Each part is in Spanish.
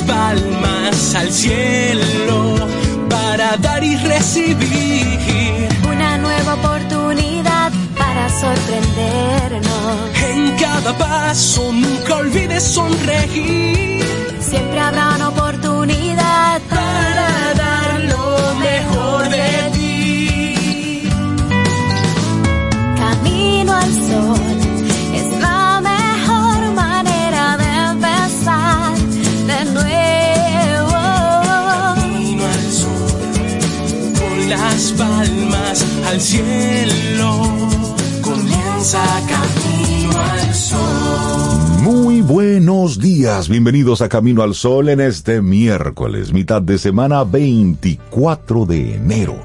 Palmas al cielo, para dar y recibir. Una nueva oportunidad para sorprendernos. En cada paso nunca olvides sonreír. Siempre habrá una oportunidad para dar lo mejor de ti. Camino al sol palmas al cielo, comienza camino al sol. Muy buenos días, bienvenidos a Camino al Sol en este miércoles, mitad de semana 24 de enero,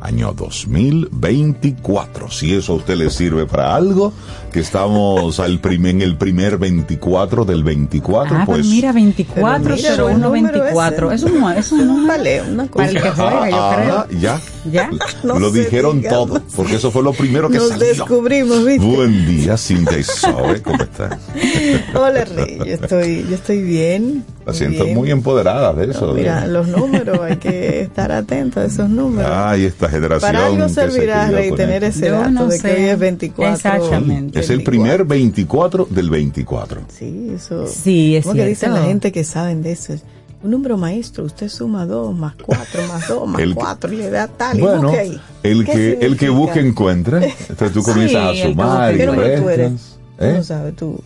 año 2024. Si eso a usted le sirve para algo, que estamos al primer, en el primer 24 del 24, Ah, pues... mira, 24, Pero mira, 01, buen número 24. ese. Es un, es un número. Vale, una cosa. Para el que juega, yo Ah, creo. ya. ¿Ya? No Lo dijeron diga, todo, no porque eso fue lo primero que Nos salió. descubrimos, ¿viste? Buen día, Cintia y Zoe, ¿cómo estás? Hola, Rey. Yo estoy, yo estoy bien. La siento bien. muy empoderada de eso. No, de- mira, los números, hay que estar atento a esos números. Ay, esta generación. Para algo que se servirá, con tener ese Yo dato no de que sé. hoy es 24. Exactamente. Es el primer 24 del 24. Sí, eso. Sí, es ¿Cómo que dicen la gente que saben de eso? Un número maestro, usted suma 2 más 4 más 2 más El- 4 y le da tal y Bueno, ahí. el ¿Qué que, el que busque encuentra. Entonces tú comienzas Sí, a que sumar y ¿Qué número tú eres? restas. Tú ¿Eh? no sabes, tú.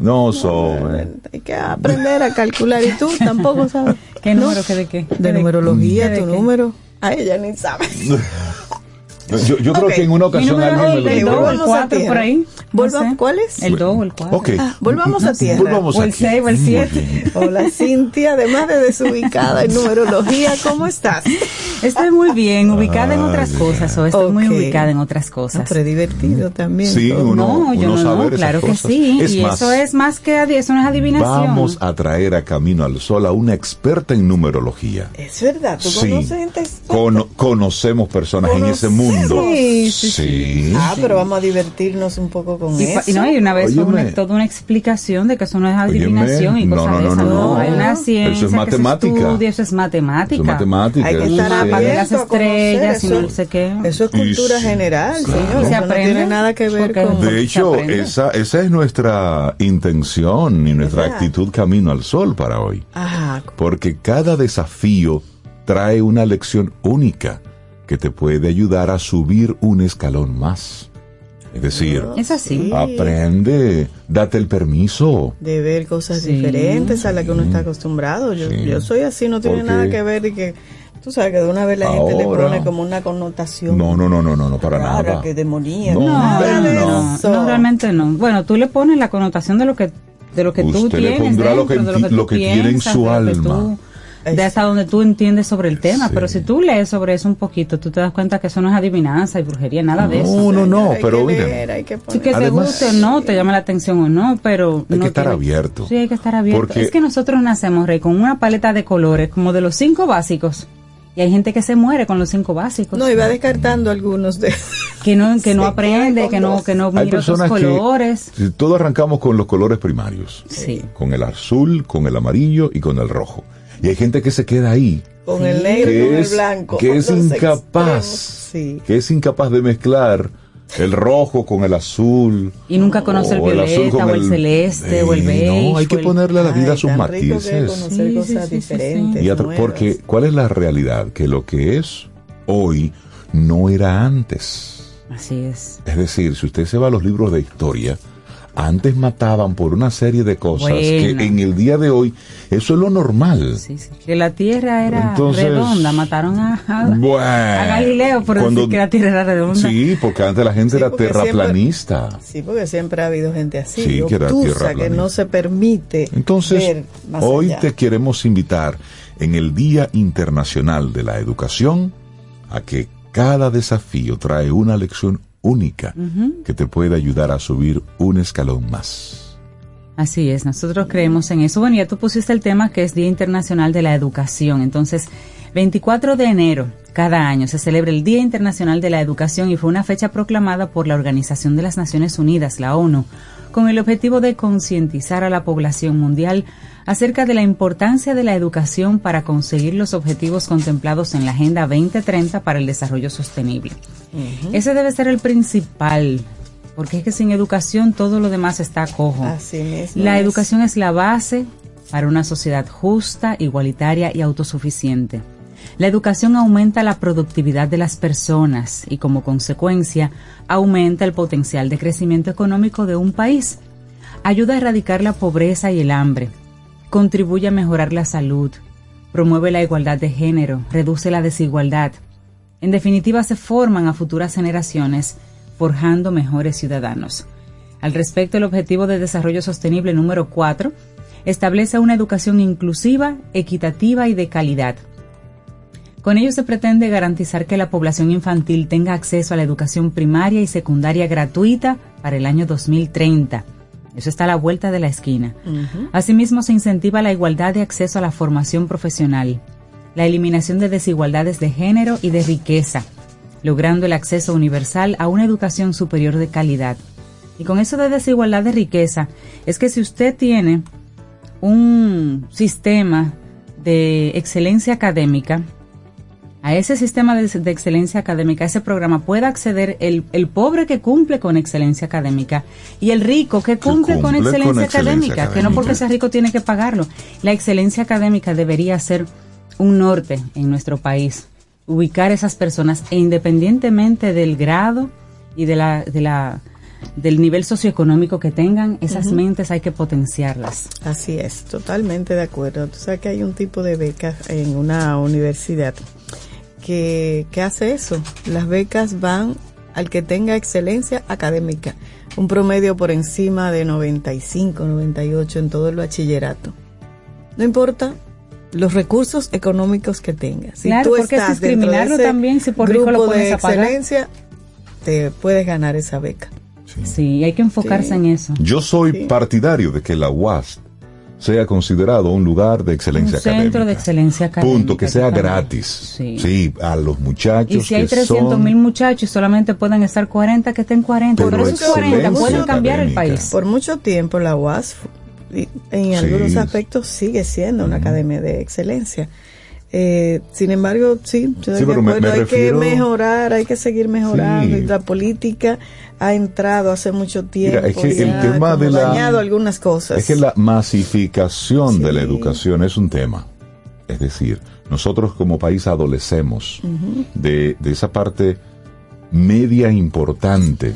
No, Zoe. Hay que aprender a calcular y tú tampoco sabes. ¿Qué ¿No? número? ¿Qué de qué? De numerología, ¿De tu qué? número. A ella ni sabe. Yo, yo creo Ok. que en una ocasión alguien me lo dijo. 2 o el Volvamos a 4 tierra. por ahí. Volva- No sé. ¿Cuál es? El 2 o el 4. Ok. Ah, volvamos a tierra. Volvamos O el aquí. 6 o el Muy 7. bien. Hola Cintia, además de desubicada en numerología, ¿cómo estás? Estoy muy bien, ubicada en otras cosas. O estoy muy Ok. ubicada en otras cosas. pero divertido también. Sí, uno- no, yo no, saber no, esas claro que sí. Es y más, eso es más que eso no es adivinación. Vamos a traer a Camino al Sol a una experta en numerología. Es verdad, tú Sí. conoces gente? Cono- conocemos personas en ese mundo. Sí, sí, Sí. Ah, pero vamos a divertirnos un poco con Y, eso. y no, y una vez una- toda una explicación de que eso no es adivinación Óyeme, y no, cosas no, de no, esas. no, No, no. una Eso es ciencia que matemática. se estudia, eso es matemática. Eso es matemática. Hay que estar es- Habla de abierto las estrellas y no sé qué. Eso es cultura Y- general, claro. señor. ¿Y se Eso no aprende? tiene nada que ver con... De hecho, aprende. esa, esa es nuestra intención y nuestra ¿Verdad? actitud camino al sol para hoy. Ah, Porque cada desafío trae una lección única que te puede ayudar a subir un escalón más. Es decir, Es así. aprende, date el permiso. de ver cosas Sí. diferentes a las que uno está acostumbrado. Yo, Sí. yo soy así, no tiene Porque- nada que ver y que tú sabes que de una vez la gente le Ahora- pone como una connotación. No, no, no, no, no, no, para rara, nada. que demoníaca. No, nada de no. eso. No, realmente no. Bueno, tú le pones la connotación de lo que de lo que tú Usted le tienes pondrá lo dentro, que de enti- tú lo que tiene en piensas, su lo que alma. tú- de hasta donde tú entiendes sobre el tema, Sí. pero si tú lees sobre eso un poquito, tú te das cuenta que eso no es adivinanza y brujería, nada de eso. No, no, no, Hay pero hay que Sí que te guste o no, te llama la atención o no, pero Hay no que estar tiene- abierto. Sí, hay que estar abierto. Porque- Es que nosotros nacemos, Rey, con una paleta de colores, como de los cinco básicos. Y hay gente que se muere con los cinco básicos. No, iba descartando algunos de que no, que no aprende, que no, que no Hay mira otros personas colores. que si todos arrancamos con los colores primarios, Sí. con el azul, con el amarillo y con el rojo. Y hay gente que se queda ahí, con el negro y con que el es, blanco. que es incapaz. Sí. que es incapaz de mezclar el rojo con el azul. Y nunca conoce el azul violeta, con o el celeste, o el beige, No, hay que ponerle a la vida Ay, sus matices. conocer Sí, cosas sí, diferentes. Y porque, ¿cuál es la realidad? Que lo que es hoy no era antes. Así es. Es decir, si usted se va a los libros de historia, antes mataban por una serie de cosas Bueno. que en el día de hoy eso es lo normal. Sí, sí. Que la Tierra era Entonces- redonda. Mataron a, a- Bueno, a Galileo por cuando- decir que la Tierra era redonda. Sí, porque antes la gente Sí, era terraplanista. Sí, porque siempre ha habido gente así, Sí, que era que no se permite Entonces, ver más hoy allá. te queremos invitar en el Día Internacional de la Educación a que cada desafío trae una lección única que te puede ayudar a subir un escalón más. Así es, nosotros creemos en eso. Bueno, ya tú pusiste el tema que es Día Internacional de la Educación. Entonces, 24 de enero cada año se celebra el Día Internacional de la Educación y fue una fecha proclamada por la Organización de las Naciones Unidas, la ONU, con el objetivo de concientizar a la población mundial acerca de la importancia de la educación para conseguir los objetivos contemplados en la Agenda 2030 para el Desarrollo Sostenible. Ese debe ser el principal, porque es que sin educación todo lo demás está cojo. Así mismo La es. educación es la base para una sociedad justa, igualitaria y autosuficiente. La educación aumenta la productividad de las personas y como consecuencia aumenta el potencial de crecimiento económico de un país. Ayuda a erradicar la pobreza y el hambre. Contribuye a mejorar la salud. Promueve la igualdad de género. Reduce la desigualdad. En definitiva, se forman a futuras generaciones forjando mejores ciudadanos. Al respecto, el Objetivo de Desarrollo Sostenible número 4 establece una educación inclusiva, equitativa y de calidad. Con ello se pretende garantizar que la población infantil tenga acceso a la educación primaria y secundaria gratuita para el año 2030. Eso está a la vuelta de la esquina. Asimismo, se incentiva la igualdad de acceso a la formación profesional, la eliminación de desigualdades de género y de riqueza, logrando el acceso universal a una educación superior de calidad. Y con eso de desigualdad de riqueza, es que si usted tiene un sistema de excelencia académica, a ese sistema de, de excelencia académica, a ese programa, puede acceder el, el pobre que cumple con excelencia académica y el rico que cumple, con, cumple con excelencia, excelencia académica, que no porque sea rico tiene que pagarlo. La excelencia académica debería ser un norte en nuestro país, ubicar esas personas e independientemente del grado y de la, de la del nivel socioeconómico que tengan, esas mentes hay que potenciarlas. Así es, totalmente de acuerdo. Tú sabes que hay un tipo de becas en una universidad que, que hace eso. Las becas van al que tenga excelencia académica, un promedio por encima de 95, 98 en todo el bachillerato. No importa los recursos económicos que tengas. Si Claro, tú porque estás dentro de discriminarlo ese también, si por rico lo grupo de excelencia, te puedes ganar esa beca. Sí, hay que enfocarse Sí. en eso. Yo soy Sí. partidario de que la UAS sea considerado un lugar de excelencia Un centro académica. de excelencia académica. Punto, que sea gratis. Sí. a los muchachos Y si hay que 300 son- mil muchachos y solamente pueden estar 40, que estén 40. Pero Pero, esos 40 excelencia pueden cambiar el académica. país. Por mucho tiempo la UAS en algunos aspectos sigue siendo una academia de excelencia. Eh, sin embargo, sí, estoy Sí, me- acuerdo, me hay refiero- que mejorar, hay que seguir mejorando. Sí. La política ha entrado hace mucho tiempo. Mira, es que el ha tema de la- dañado algunas cosas. Es que la masificación de la educación es un tema. Es decir, nosotros como país adolecemos de, de esa parte media importante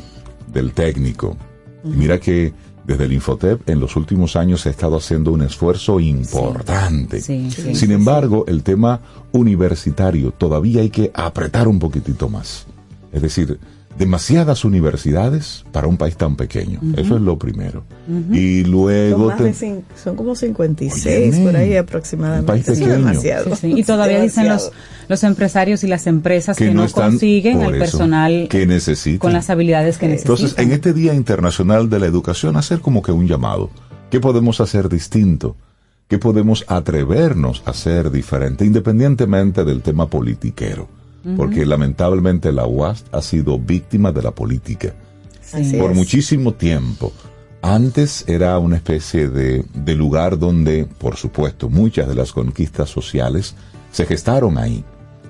del técnico. Y mira que desde el Infotep en los últimos años se ha estado haciendo un esfuerzo importante. Sí, sí, Sin embargo, el tema universitario todavía hay que apretar un poquitito más. Es decir, demasiadas universidades para un país tan pequeño. Eso es lo primero. Y son, luego... más te- son como 56 Óyeme, por ahí un aproximadamente. país pequeño. demasiado. Sí, sí. Y todavía dicen los, los empresarios y las empresas que, no, están consiguen eso, personal que necesitan. con las habilidades que necesitan. Entonces, en este Día Internacional de la Educación, hacer como que un llamado. ¿Qué podemos hacer distinto? ¿Qué podemos atrevernos a hacer diferente, independientemente del tema politiquero? Porque lamentablemente la UAS ha sido víctima de la política Así por es. muchísimo tiempo. Antes era una especie de, de lugar donde, por supuesto, muchas de las conquistas sociales se gestaron ahí.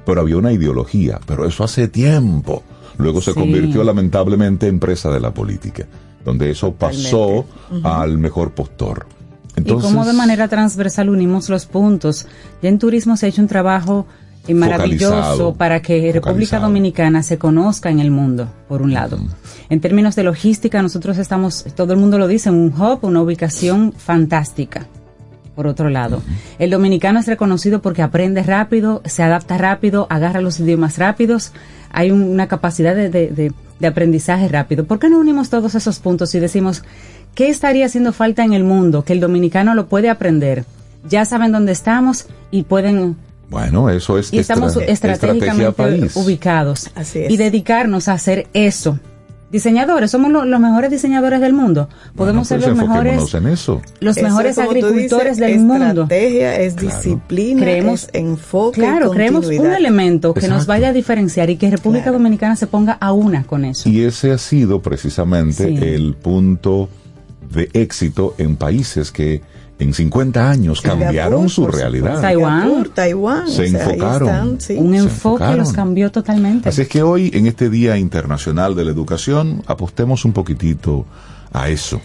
Pero había una ideología, pero eso hace tiempo. Luego se Sí. convirtió lamentablemente en presa de la política, donde eso pasó al mejor postor. y cómo de manera transversal unimos los puntos. Ya en turismo se ha hecho un trabajo y maravilloso para que República. Dominicana se conozca en el mundo, por un lado. En términos de logística, nosotros estamos, todo el mundo lo dice, un hub, una ubicación fantástica. Por otro lado, el dominicano es reconocido porque aprende rápido, se adapta rápido, agarra los idiomas rápidos, hay un- una capacidad de, de- de- de aprendizaje rápido. ¿Por qué no unimos todos esos puntos y decimos, ¿qué estaría haciendo falta en el mundo? Que el dominicano lo puede aprender. Ya saben dónde estamos y pueden Bueno, eso es y estamos estra- estrategia estratégicamente país. ubicados. Así es. Y dedicarnos a hacer eso. Diseñadores, somos lo- los mejores diseñadores del mundo. Podemos Bueno, ser pues los mejores, enfoquémonos en eso. los Eso mejores agricultores dices, del mundo. Estrategia es Claro. disciplina, Creemos- es enfoque. Claro, y creemos un elemento que nos vaya a diferenciar y que República Claro. Dominicana se ponga a una con eso. Y ese ha sido precisamente Sí. el punto de éxito en países que en 50 años cambiaron Singapur, su realidad. Taiwán. Taiwán. Se o sea, enfocaron. están, sí. un se enfoque enfocaron. los cambió totalmente. Así es que hoy, en este Día Internacional de la Educación, apostemos un poquitito a eso,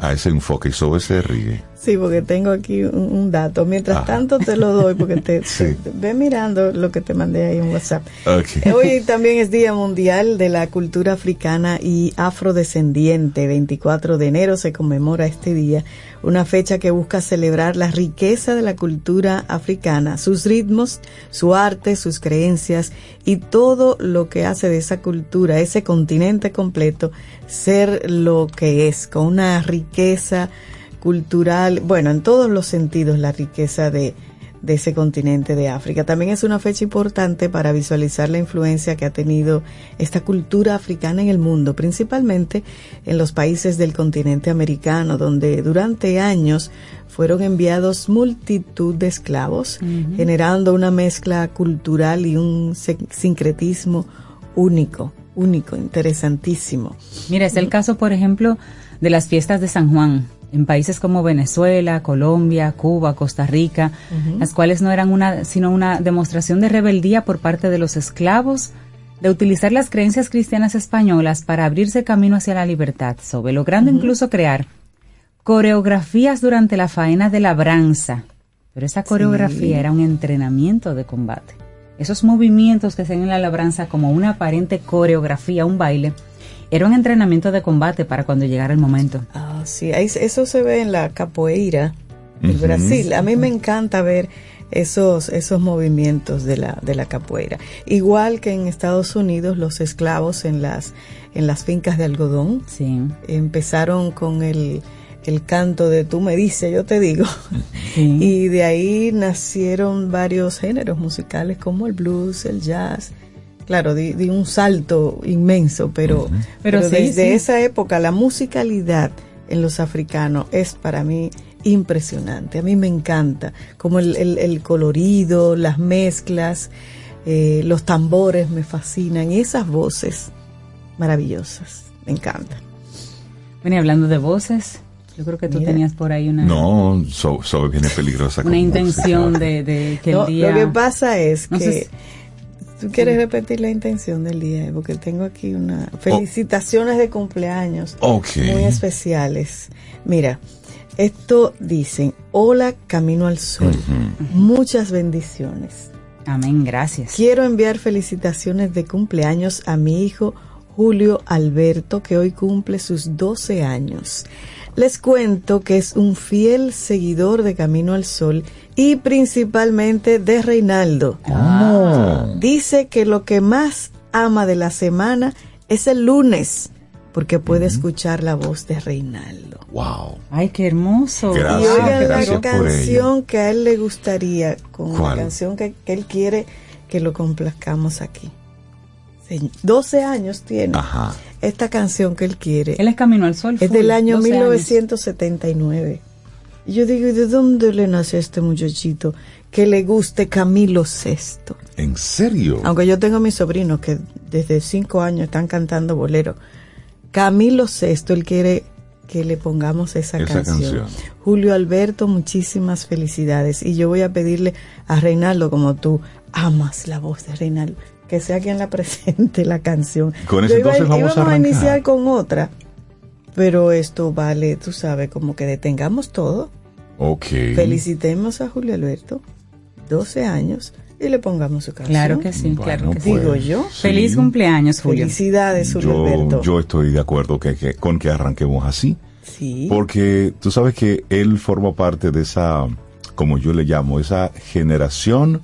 a ese enfoque. Y sobre se ríe. Sí, porque tengo aquí un, un dato. Mientras Ajá. tanto te lo doy porque te, Sí. te- ve mirando lo que te mandé ahí en WhatsApp. Ok. Hoy también es Día Mundial de la Cultura Africana y Afrodescendiente. 24 de enero se conmemora este día, una fecha que busca celebrar la riqueza de la cultura africana, sus ritmos, su arte, sus creencias y todo lo que hace de esa cultura, ese continente completo, ser lo que es, con una riqueza cultural, bueno, en todos los sentidos la riqueza de, de ese continente de África. También es una fecha importante para visualizar la influencia que ha tenido esta cultura africana en el mundo, principalmente en los países del continente americano, donde durante años fueron enviados multitud de esclavos, generando una mezcla cultural y un sin- sincretismo único, único, interesantísimo. Mira, es el caso, por ejemplo, de las fiestas de San Juan en países como Venezuela, Colombia, Cuba, Costa Rica, las cuales no eran una, sino una demostración de rebeldía por parte de los esclavos de utilizar las creencias cristianas españolas para abrirse camino hacia la libertad, sobre logrando incluso crear coreografías durante la faena de labranza. Pero esa coreografía era un entrenamiento de combate. Esos movimientos que se ven en la labranza como una aparente coreografía, un baile, era un entrenamiento de combate para cuando llegara el momento. Ah, sí, eso se ve en la capoeira del. Brasil. A mí me encanta ver esos, esos movimientos de la, de la capoeira. Igual que en Estados Unidos, los esclavos en las, en las fincas de algodón Sí. empezaron con el, el canto de tú me dices, yo te digo. sí. Y de ahí nacieron varios géneros musicales como el blues, el jazz. Claro, di, di un salto inmenso, pero, Pero pero, sí, desde sí. esa época la musicalidad en los africanos es para mí impresionante. A mí me encanta, como el, el- el colorido, las mezclas, eh, los tambores me fascinan y esas voces maravillosas, me encantan. Bueno, y hablando de voces, yo creo que tú Mira. tenías por ahí una, No, so, so viene peligrosa. una intención de, de que No, el día... Lo que pasa es No sé que tú quieres repetir la intención del día, porque tengo aquí una felicitaciones de cumpleaños Ok. muy especiales. Mira, esto dicen, hola Camino al Sol, muchas bendiciones. Amén, gracias. Quiero enviar felicitaciones de cumpleaños a mi hijo Julio Alberto, que hoy cumple sus 12 años. Les cuento que es un fiel seguidor de Camino al Sol y principalmente de Reinaldo. Dice que lo que más ama de la semana es el lunes, porque puede escuchar la voz de Reinaldo. Wow. Ay, qué hermoso. Gracias, y oigan la gracias canción que a él le gustaría, con ¿Cuál? la canción que, que él quiere que lo complazcamos aquí. Se- 12 años tiene Ajá. esta canción que él quiere. Él es Camino al Sol. es full, del año 12 años. 1979. Y yo digo, ¿y de dónde le nació este muchachito que le guste Camilo Sesto? ¿En serio? Aunque yo tengo mis sobrinos que desde cinco años están cantando bolero. Camilo Sesto, él quiere que le pongamos esa, Esa canción. canción. Julio Alberto, muchísimas felicidades. Y yo voy a pedirle a Reinaldo, como tú amas la voz de Reinaldo, que sea quien la presente la canción. Con eso Yo iba- entonces vamos a a, iniciar con otra, pero esto vale, tú sabes, como que detengamos todo. Ok. Felicitemos a Julio Alberto, 12 años, y le pongamos su canción. Claro que sí, Bueno, claro que pues, sí. Digo yo. sí. Feliz cumpleaños, Julio. Felicidades, Julio Yo, Alberto. yo estoy de acuerdo que, que- con que arranquemos así. sí. Porque tú sabes que él forma parte de esa, como yo le llamo, esa generación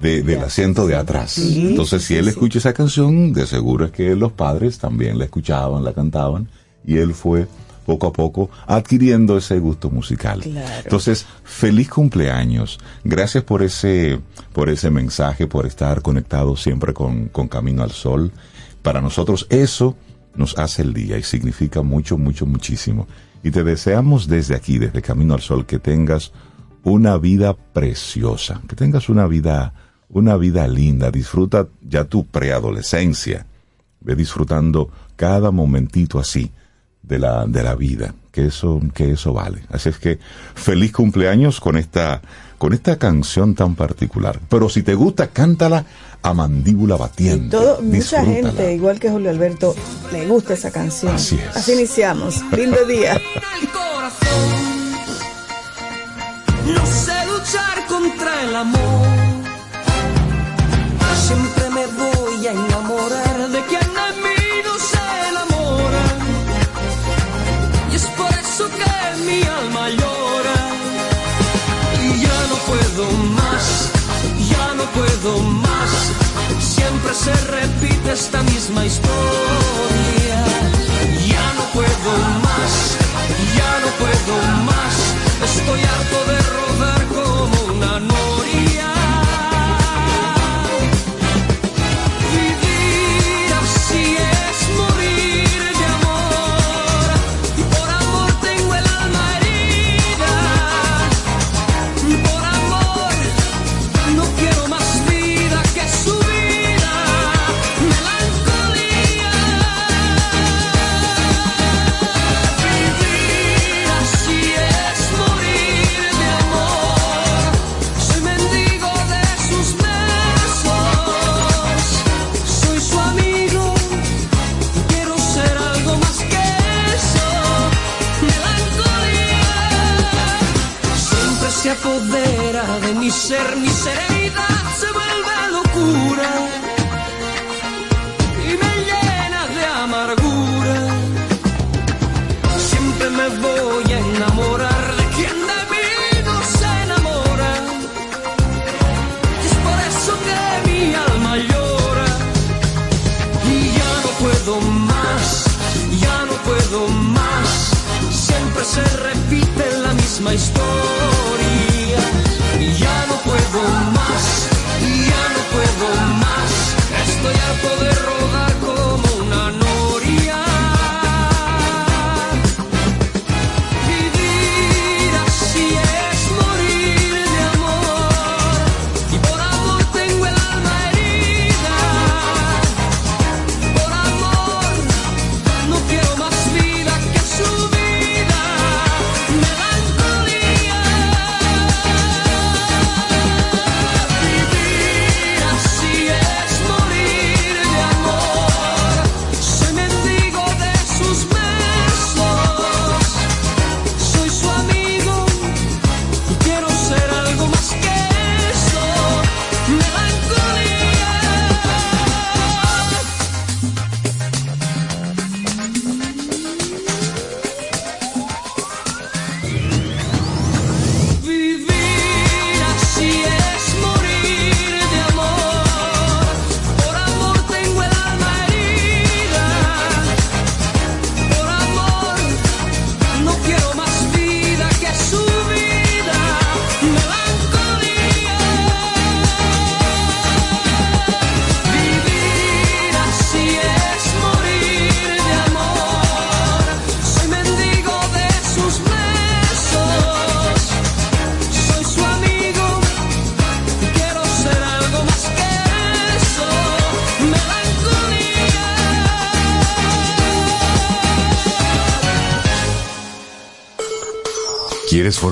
de, del asiento de atrás. Sí, Entonces, sí, si él sí. escucha esa canción, de seguro es que los padres también la escuchaban, la cantaban, y él fue poco a poco adquiriendo ese gusto musical. Claro. Entonces, feliz cumpleaños. Gracias por ese, por ese mensaje, por estar conectado siempre con, con Camino al Sol. Para nosotros eso nos hace el día y significa mucho, mucho, muchísimo. Y te deseamos desde aquí, desde Camino al Sol, que tengas una vida preciosa, que tengas una vida, una vida linda. Disfruta ya tu preadolescencia. Ve disfrutando cada momentito así de la, de la vida, que eso, que eso vale. Así es que feliz cumpleaños con esta, con esta canción tan particular. Pero si te gusta, cántala a mandíbula Y batiente. todo, mucha gente, igual que Julio Alberto, le gusta esa canción. Así es. Así iniciamos. Lindo día. No sé luchar contra el amor. Puedo más. Siempre se repite esta misma historia.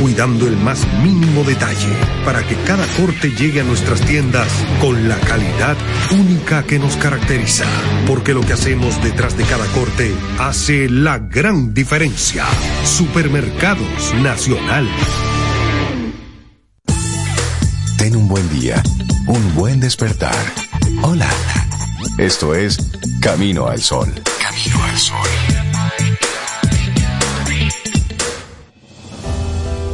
cuidando el más mínimo detalle para que cada corte llegue a nuestras tiendas con la calidad única que nos caracteriza. Porque lo que hacemos detrás de cada corte hace la gran diferencia. Supermercados Nacional. Ten un buen día, un buen despertar. Hola. Esto es Camino al Sol. Camino al Sol.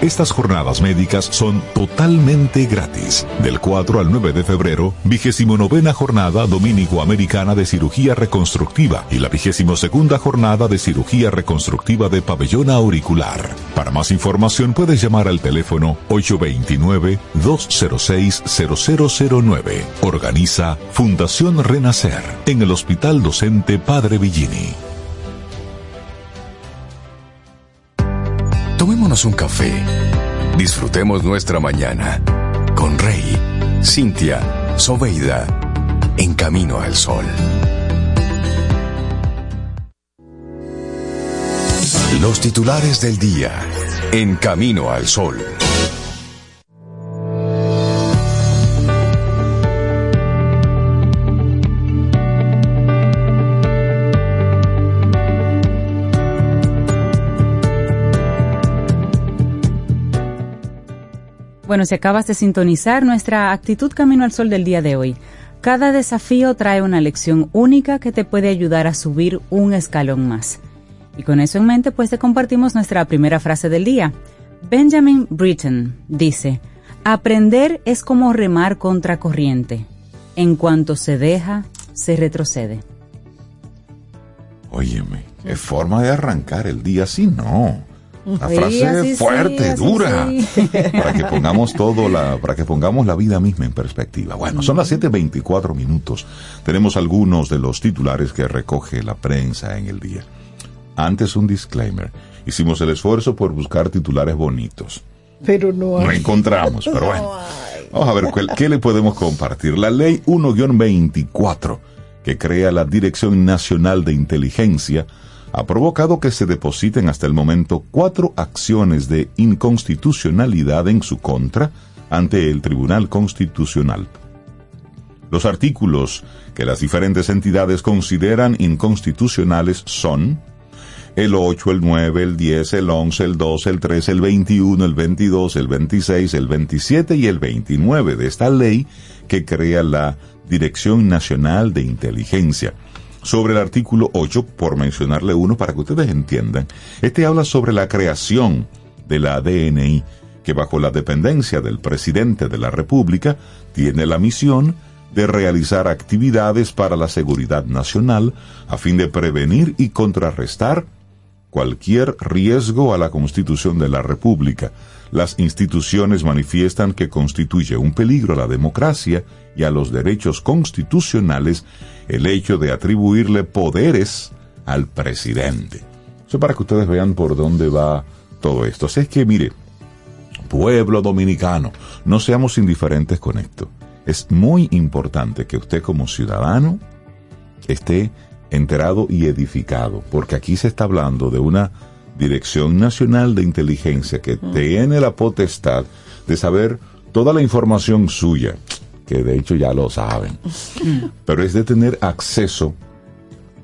Estas jornadas médicas son totalmente gratis. Del 4 al 9 de febrero, vigésimo novena jornada dominico-americana de cirugía reconstructiva y la vigésimo segunda jornada de cirugía reconstructiva de pabellón auricular. Para más información puedes llamar al teléfono 829-206-0009. Organiza Fundación Renacer en el Hospital Docente Padre Villini. Un café. Disfrutemos nuestra mañana con Rey, Cintia, Soveida, en camino al sol. Los titulares del día, en camino al sol. Bueno, si acabas de sintonizar nuestra actitud Camino al Sol del día de hoy, cada desafío trae una lección única que te puede ayudar a subir un escalón más. Y con eso en mente, pues te compartimos nuestra primera frase del día. Benjamin Britten dice, aprender es como remar contra corriente. En cuanto se deja, se retrocede. Óyeme, es forma de arrancar el día así, no. La frase fuerte, dura, para que pongamos todo la, para que pongamos la vida misma en perspectiva. Bueno, son las 7:24 minutos. Tenemos algunos de los titulares que recoge la prensa en el día. Antes un disclaimer. Hicimos el esfuerzo por buscar titulares bonitos. Pero no hay. No encontramos, pero bueno. Vamos a ver ¿qué, qué le podemos compartir. La ley 1-24 que crea la Dirección Nacional de Inteligencia ha provocado que se depositen hasta el momento cuatro acciones de inconstitucionalidad en su contra ante el Tribunal Constitucional. Los artículos que las diferentes entidades consideran inconstitucionales son el 8, el 9, el 10, el 11, el 12, el 13, el 21, el 22, el 26, el 27 y el 29 de esta ley que crea la Dirección Nacional de Inteligencia sobre el artículo 8, por mencionarle uno para que ustedes entiendan. Este habla sobre la creación de la DNI, que bajo la dependencia del presidente de la República tiene la misión de realizar actividades para la seguridad nacional a fin de prevenir y contrarrestar cualquier riesgo a la constitución de la República. Las instituciones manifiestan que constituye un peligro a la democracia y a los derechos constitucionales el hecho de atribuirle poderes al presidente. Eso para que ustedes vean por dónde va todo esto. Así es que, mire, pueblo dominicano, no seamos indiferentes con esto. Es muy importante que usted como ciudadano esté enterado y edificado, porque aquí se está hablando de una Dirección Nacional de Inteligencia que tiene la potestad de saber toda la información suya, que de hecho ya lo saben, pero es de tener acceso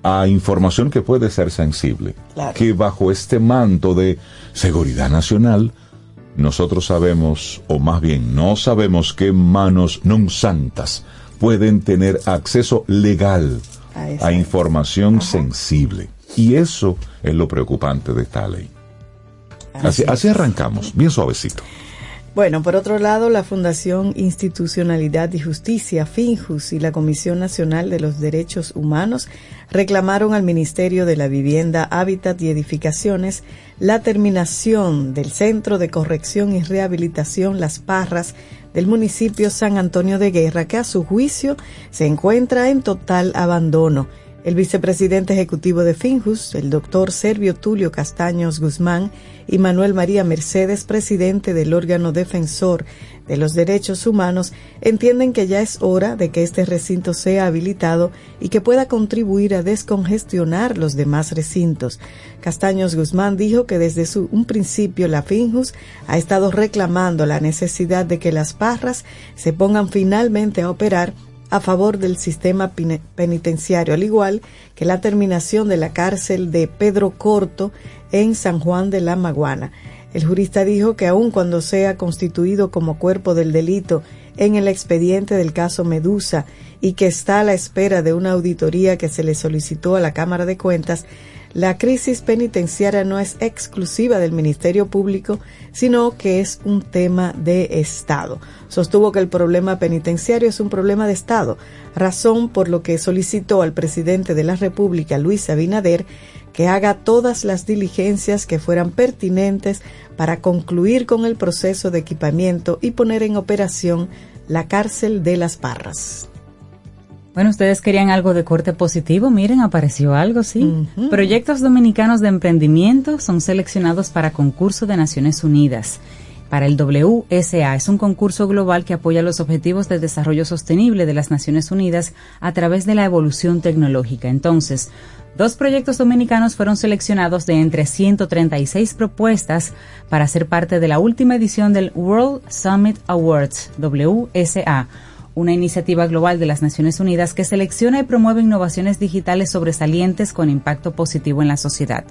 a información que puede ser sensible, que bajo este manto de seguridad nacional, nosotros sabemos, o más bien no sabemos qué manos non santas pueden tener acceso legal A información sensible. Y eso es lo preocupante de esta ley. Así, así arrancamos, bien suavecito. Bueno, por otro lado, la Fundación Institucionalidad y Justicia, FINJUS, y la Comisión Nacional de los Derechos Humanos reclamaron al Ministerio de la Vivienda, Hábitat y Edificaciones la terminación del Centro de Corrección y Rehabilitación Las Parras del municipio San Antonio de Guerra, que a su juicio se encuentra en total abandono. El vicepresidente ejecutivo de Finjus, el doctor Servio Tulio Castaños Guzmán, y Manuel María Mercedes, presidente del órgano defensor de los derechos humanos, entienden que ya es hora de que este recinto sea habilitado y que pueda contribuir a descongestionar los demás recintos. Castaños Guzmán dijo que desde su, un principio la Finjus ha estado reclamando la necesidad de que las parras se pongan finalmente a operar a favor del sistema penitenciario, al igual que la terminación de la cárcel de Pedro Corto en San Juan de la Maguana. El jurista dijo que aun cuando sea constituido como cuerpo del delito en el expediente del caso Medusa y que está a la espera de una auditoría que se le solicitó a la Cámara de Cuentas, la crisis penitenciaria no es exclusiva del Ministerio Público, sino que es un tema de Estado. Sostuvo que el problema penitenciario es un problema de Estado, razón por lo que solicitó al presidente de la República, Luis Abinader, que haga todas las diligencias que fueran pertinentes para concluir con el proceso de equipamiento y poner en operación la cárcel de las Parras. Bueno, ustedes querían algo de corte positivo, miren, apareció algo, sí. Proyectos dominicanos de emprendimiento son seleccionados para concurso de Naciones Unidas. Para el WSA es un concurso global que apoya los objetivos de desarrollo sostenible de las Naciones Unidas a través de la evolución tecnológica. Entonces, dos proyectos dominicanos fueron seleccionados de entre 136 propuestas para ser parte de la última edición del World Summit Awards, WSA, una iniciativa global de las Naciones Unidas que selecciona y promueve innovaciones digitales sobresalientes con impacto positivo en la sociedad.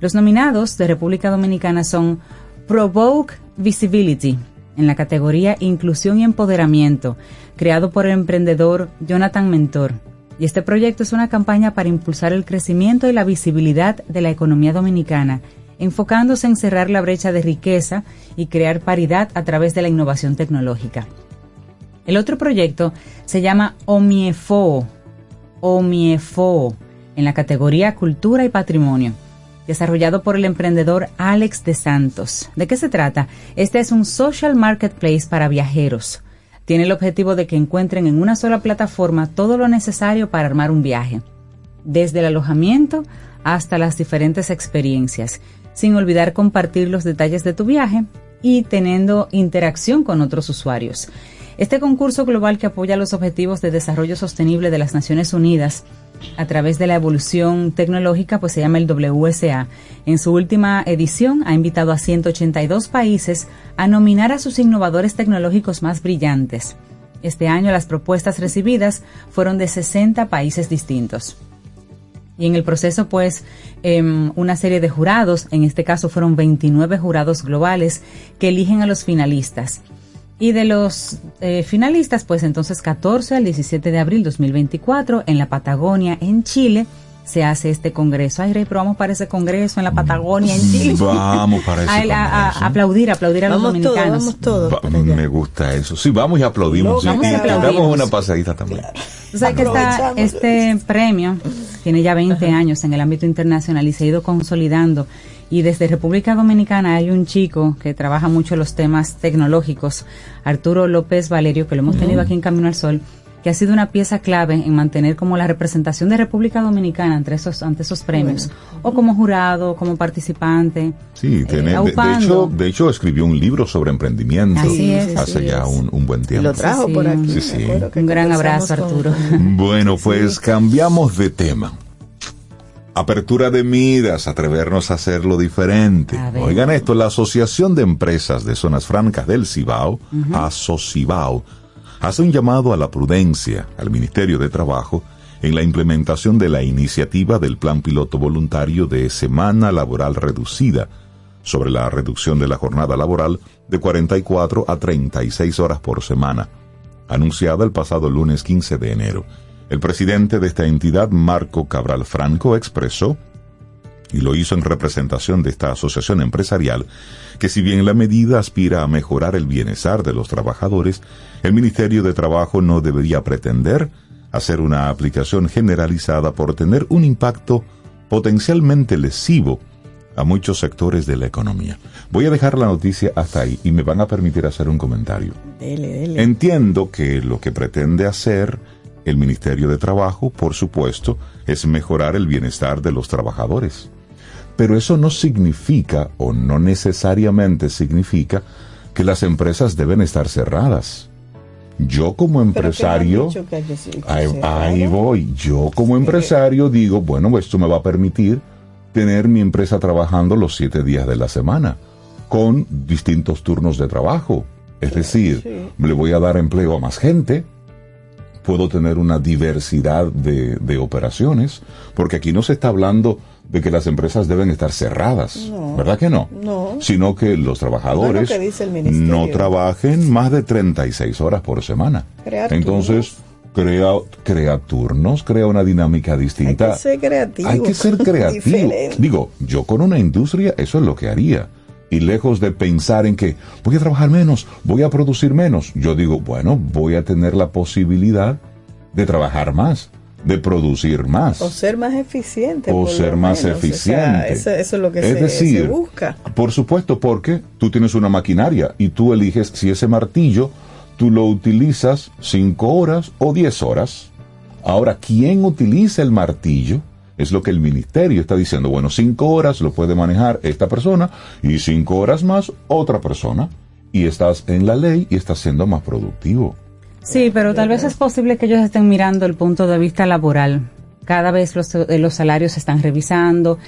Los nominados de República Dominicana son Provoke Visibility en la categoría Inclusión y Empoderamiento, creado por el emprendedor Jonathan Mentor. Y este proyecto es una campaña para impulsar el crecimiento y la visibilidad de la economía dominicana, enfocándose en cerrar la brecha de riqueza y crear paridad a través de la innovación tecnológica. El otro proyecto se llama OMIEFO, OMIEFO, en la categoría Cultura y Patrimonio, desarrollado por el emprendedor Alex de Santos. ¿De qué se trata? Este es un social marketplace para viajeros. Tiene el objetivo de que encuentren en una sola plataforma todo lo necesario para armar un viaje, desde el alojamiento hasta las diferentes experiencias, sin olvidar compartir los detalles de tu viaje y teniendo interacción con otros usuarios. Este concurso global que apoya los objetivos de desarrollo sostenible de las Naciones Unidas a través de la evolución tecnológica, pues se llama el WSA. En su última edición ha invitado a 182 países a nominar a sus innovadores tecnológicos más brillantes. Este año las propuestas recibidas fueron de 60 países distintos. Y en el proceso, pues, eh, una serie de jurados, en este caso fueron 29 jurados globales, que eligen a los finalistas. Y de los eh, finalistas, pues entonces 14 al 17 de abril 2024 en la Patagonia, en Chile, se hace este congreso. Ay, Rey, pero vamos para ese congreso en la Patagonia, en Chile. Vamos para ese A, a- a- congreso. aplaudir, aplaudir a los Vamos todos, dominicanos. vamos todos. Va- me gusta eso. Sí, vamos y aplaudimos. Vamos sí. y aplaudimos. Damos una pasadita también. Tú sabes que esta- Aprovechamos. este premio tiene ya 20 años en el ámbito internacional y se ha ido consolidando. Y desde República Dominicana hay un chico que trabaja mucho los temas tecnológicos, Arturo López Valerio, que lo hemos tenido aquí en Camino al Sol, que ha sido una pieza clave en mantener como la representación de República Dominicana ante esos, ante esos premios, o como jurado, como participante. Sí, eh, tiene, de, de aupando. hecho, de hecho escribió un libro sobre emprendimiento Así es. hace Así ya es. un, un buen Y tiempo. lo trajo Sí, por aquí. Sí, sí. Un gran abrazo, Arturo. con- Bueno, pues cambiamos de tema. Apertura de miras, atrevernos a hacerlo diferente. A. Oigan esto, la Asociación de Empresas de Zonas Francas del Cibao, ASOCIBAO, hace un llamado a la prudencia al Ministerio de Trabajo en la implementación de la iniciativa del Plan Piloto Voluntario de Semana Laboral Reducida sobre la reducción de la jornada laboral de 44 a 36 horas por semana. anunciada el pasado lunes 15 de enero. El presidente de esta entidad, Marco Cabral Franco, expresó, y lo hizo en representación de esta asociación empresarial, que si bien la medida aspira a mejorar el bienestar de los trabajadores, el Ministerio de Trabajo no debería pretender hacer una aplicación generalizada por tener un impacto potencialmente lesivo a muchos sectores de la economía. Voy a dejar la noticia hasta ahí y me van a permitir hacer un comentario. Dele, dele. Entiendo que lo que pretende hacer el Ministerio de Trabajo, por supuesto, es mejorar el bienestar de los trabajadores. Pero eso no significa, o no necesariamente significa, que las empresas deben estar cerradas. Yo como empresario, que que que ahí, voy, yo como empresario digo, bueno, esto me va a permitir tener mi empresa trabajando los siete días de la semana, con distintos turnos de trabajo. Es decir, le voy a dar empleo a más gente, puedo tener una diversidad de, de operaciones, porque aquí no se está hablando de que las empresas deben estar cerradas, ¿verdad que no? No. Sino que los trabajadores no trabajen más de 36 horas por semana. Crear Entonces, crea, crea turnos, crea una dinámica distinta. Hay que ser creativo. Hay que ser creativo. Digo, yo con una industria eso es lo que haría. Y lejos de pensar en que voy a trabajar menos, voy a producir menos, yo digo, bueno, voy a tener la posibilidad de trabajar más, de producir más. O ser más eficiente. O ser más menos. O sea, eficiente. eso, eso es lo que es se, decir, se busca. por supuesto, porque tú tienes una maquinaria y tú eliges si ese martillo tú lo utilizas 5 horas o 10 horas. Ahora, ¿quién utiliza el martillo? Es lo que el ministerio está diciendo. Bueno, 5 horas lo puede manejar esta persona y 5 horas más otra persona. Y estás en la ley y estás siendo más productivo. Sí, pero tal vez es posible que ellos estén mirando el punto de vista laboral. Cada vez los, eh, los salarios se están revisando.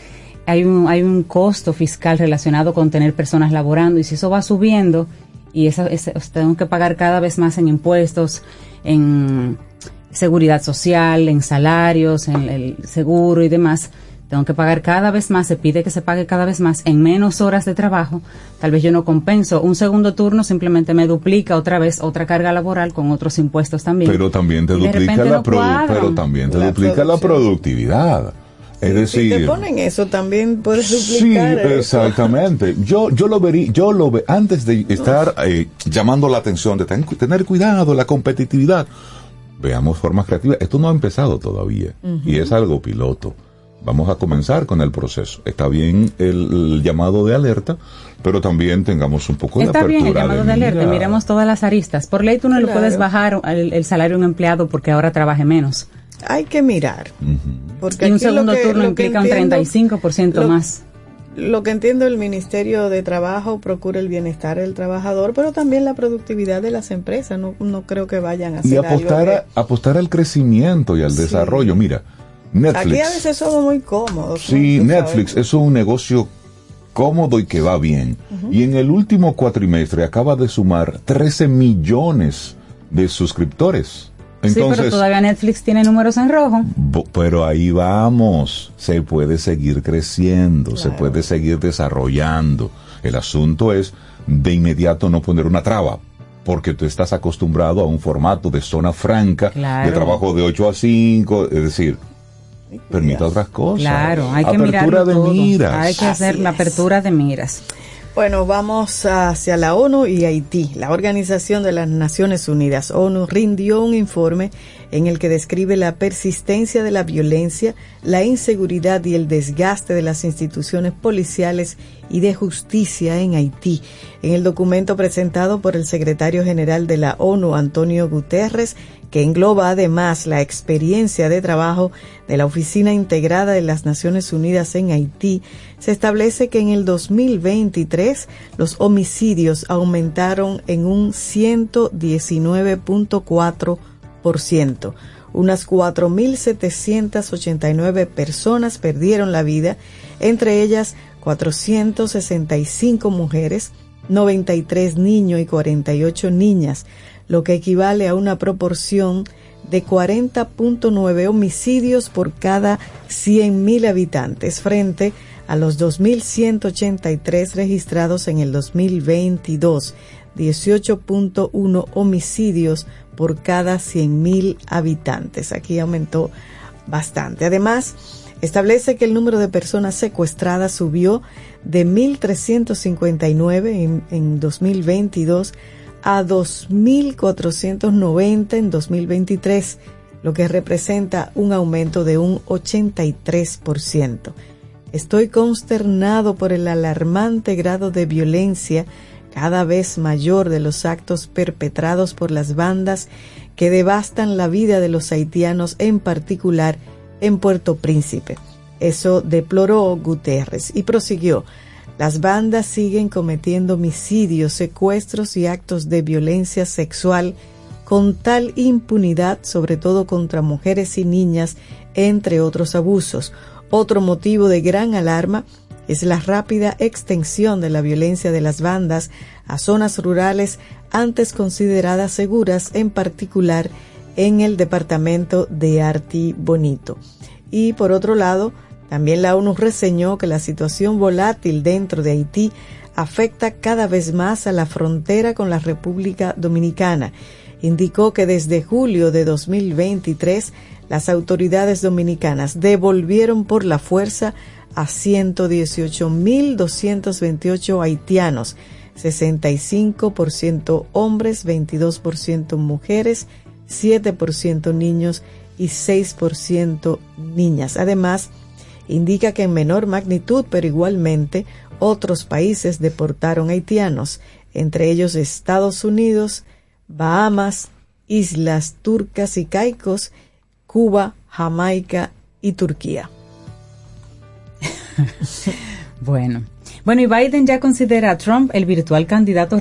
Hay un, hay un costo fiscal relacionado con tener personas laborando y si eso va subiendo y eso, ese- tengo que pagar cada vez más en impuestos, en seguridad social, en salarios, en el seguro y demás, tengo que pagar cada vez más, se pide que se pague cada vez más en menos horas de trabajo, tal vez yo no compenso. Un segundo turno simplemente me duplica otra vez otra carga laboral con otros impuestos también. Pero también te duplica la no pero también te La duplica la productividad. Es Si decir, te ponen eso, también puedes Sí, duplicar. eso. exactamente. Yo, yo lo vería, yo lo ve, antes de estar eh, llamando la atención de ten- tener cuidado, la competitividad, veamos formas creativas. Esto no ha empezado todavía y es algo piloto. Vamos a comenzar con el proceso. Está bien el, el llamado de alerta, pero también tengamos un poco de Está apertura. bien el llamado de alerta, mira. miremos todas las aristas. Por ley tú no le puedes bajar el, el salario a un empleado porque ahora trabaje menos. Hay que mirar. Porque Y un lo segundo que- turno lo que implica un entiendo- 35% lo- más. Lo que entiendo, el Ministerio de Trabajo procura el bienestar del trabajador, pero también la productividad de las empresas. No, no creo que vayan a hacer Y algo apostar, que- a, apostar al crecimiento y al Sí. desarrollo. Mira, Netflix. Aquí a veces somos muy cómodos. Sí, Netflix sabes. es un negocio cómodo y que va bien. Y en el último cuatrimestre acaba de sumar 13 millones de suscriptores. Sí, pero todavía Netflix tiene números en rojo. pero ahí vamos. Se puede seguir creciendo, se puede seguir desarrollando. El asunto es de inmediato no poner una traba. Porque tú estás acostumbrado a un formato de zona franca, Claro. de trabajo de 8 a 5, es decir, permita otras cosas. Claro, hay que Apertura mirarlo de todo. miras. Hay que hacer Así la es. apertura de miras. Bueno, vamos hacia la ONU y Haití. La Organización de las Naciones Unidas, ONU, rindió un informe en el que describe la persistencia de la violencia, la inseguridad y el desgaste de las instituciones policiales y de justicia en Haití. En el documento presentado por el secretario general de la ONU, Antonio Guterres, que engloba además la experiencia de trabajo de la Oficina Integrada de las Naciones Unidas en Haití, se establece que en el 2023 los homicidios aumentaron en un 119.4%. Unas 4.789 personas perdieron la vida, entre ellas 465 mujeres, 93 niños y 48 niñas, lo que equivale a una proporción de 40.9 homicidios por cada 100.000 habitantes frente a los 2.183 registrados en el 2022. 18.1 homicidios por cada 100.000 habitantes. Aquí aumentó bastante. Además, establece que el número de personas secuestradas subió de 1.359 en, en 2022 a 2.490 en 2023, lo que representa un aumento de un 83%. Estoy consternado por el alarmante grado de violencia cada vez mayor de los actos perpetrados por las bandas que devastan la vida de los haitianos, en particular en Puerto Príncipe. Eso deploró Guterres y prosiguió. Las bandas siguen cometiendo homicidios, secuestros y actos de violencia sexual con tal impunidad, sobre todo contra mujeres y niñas, entre otros abusos. Otro motivo de gran alarma es la rápida extensión de la violencia de las bandas a zonas rurales antes consideradas seguras, en particular en el departamento de Arti Bonito. Y por otro lado, también la ONU reseñó que la situación volátil dentro de Haití afecta cada vez más a la frontera con la República Dominicana. Indicó que desde julio de 2023 las autoridades dominicanas devolvieron por la fuerza a 118.228 haitianos, 65% hombres, 22% mujeres, 7% niños y 6% niñas. Además, indica que en menor magnitud, pero igualmente, otros países deportaron haitianos, entre ellos Estados Unidos, Bahamas, Islas Turcas y Caicos, Cuba, Jamaica y Turquía. bueno. Bueno, y Biden ya considera a Trump el virtual candidato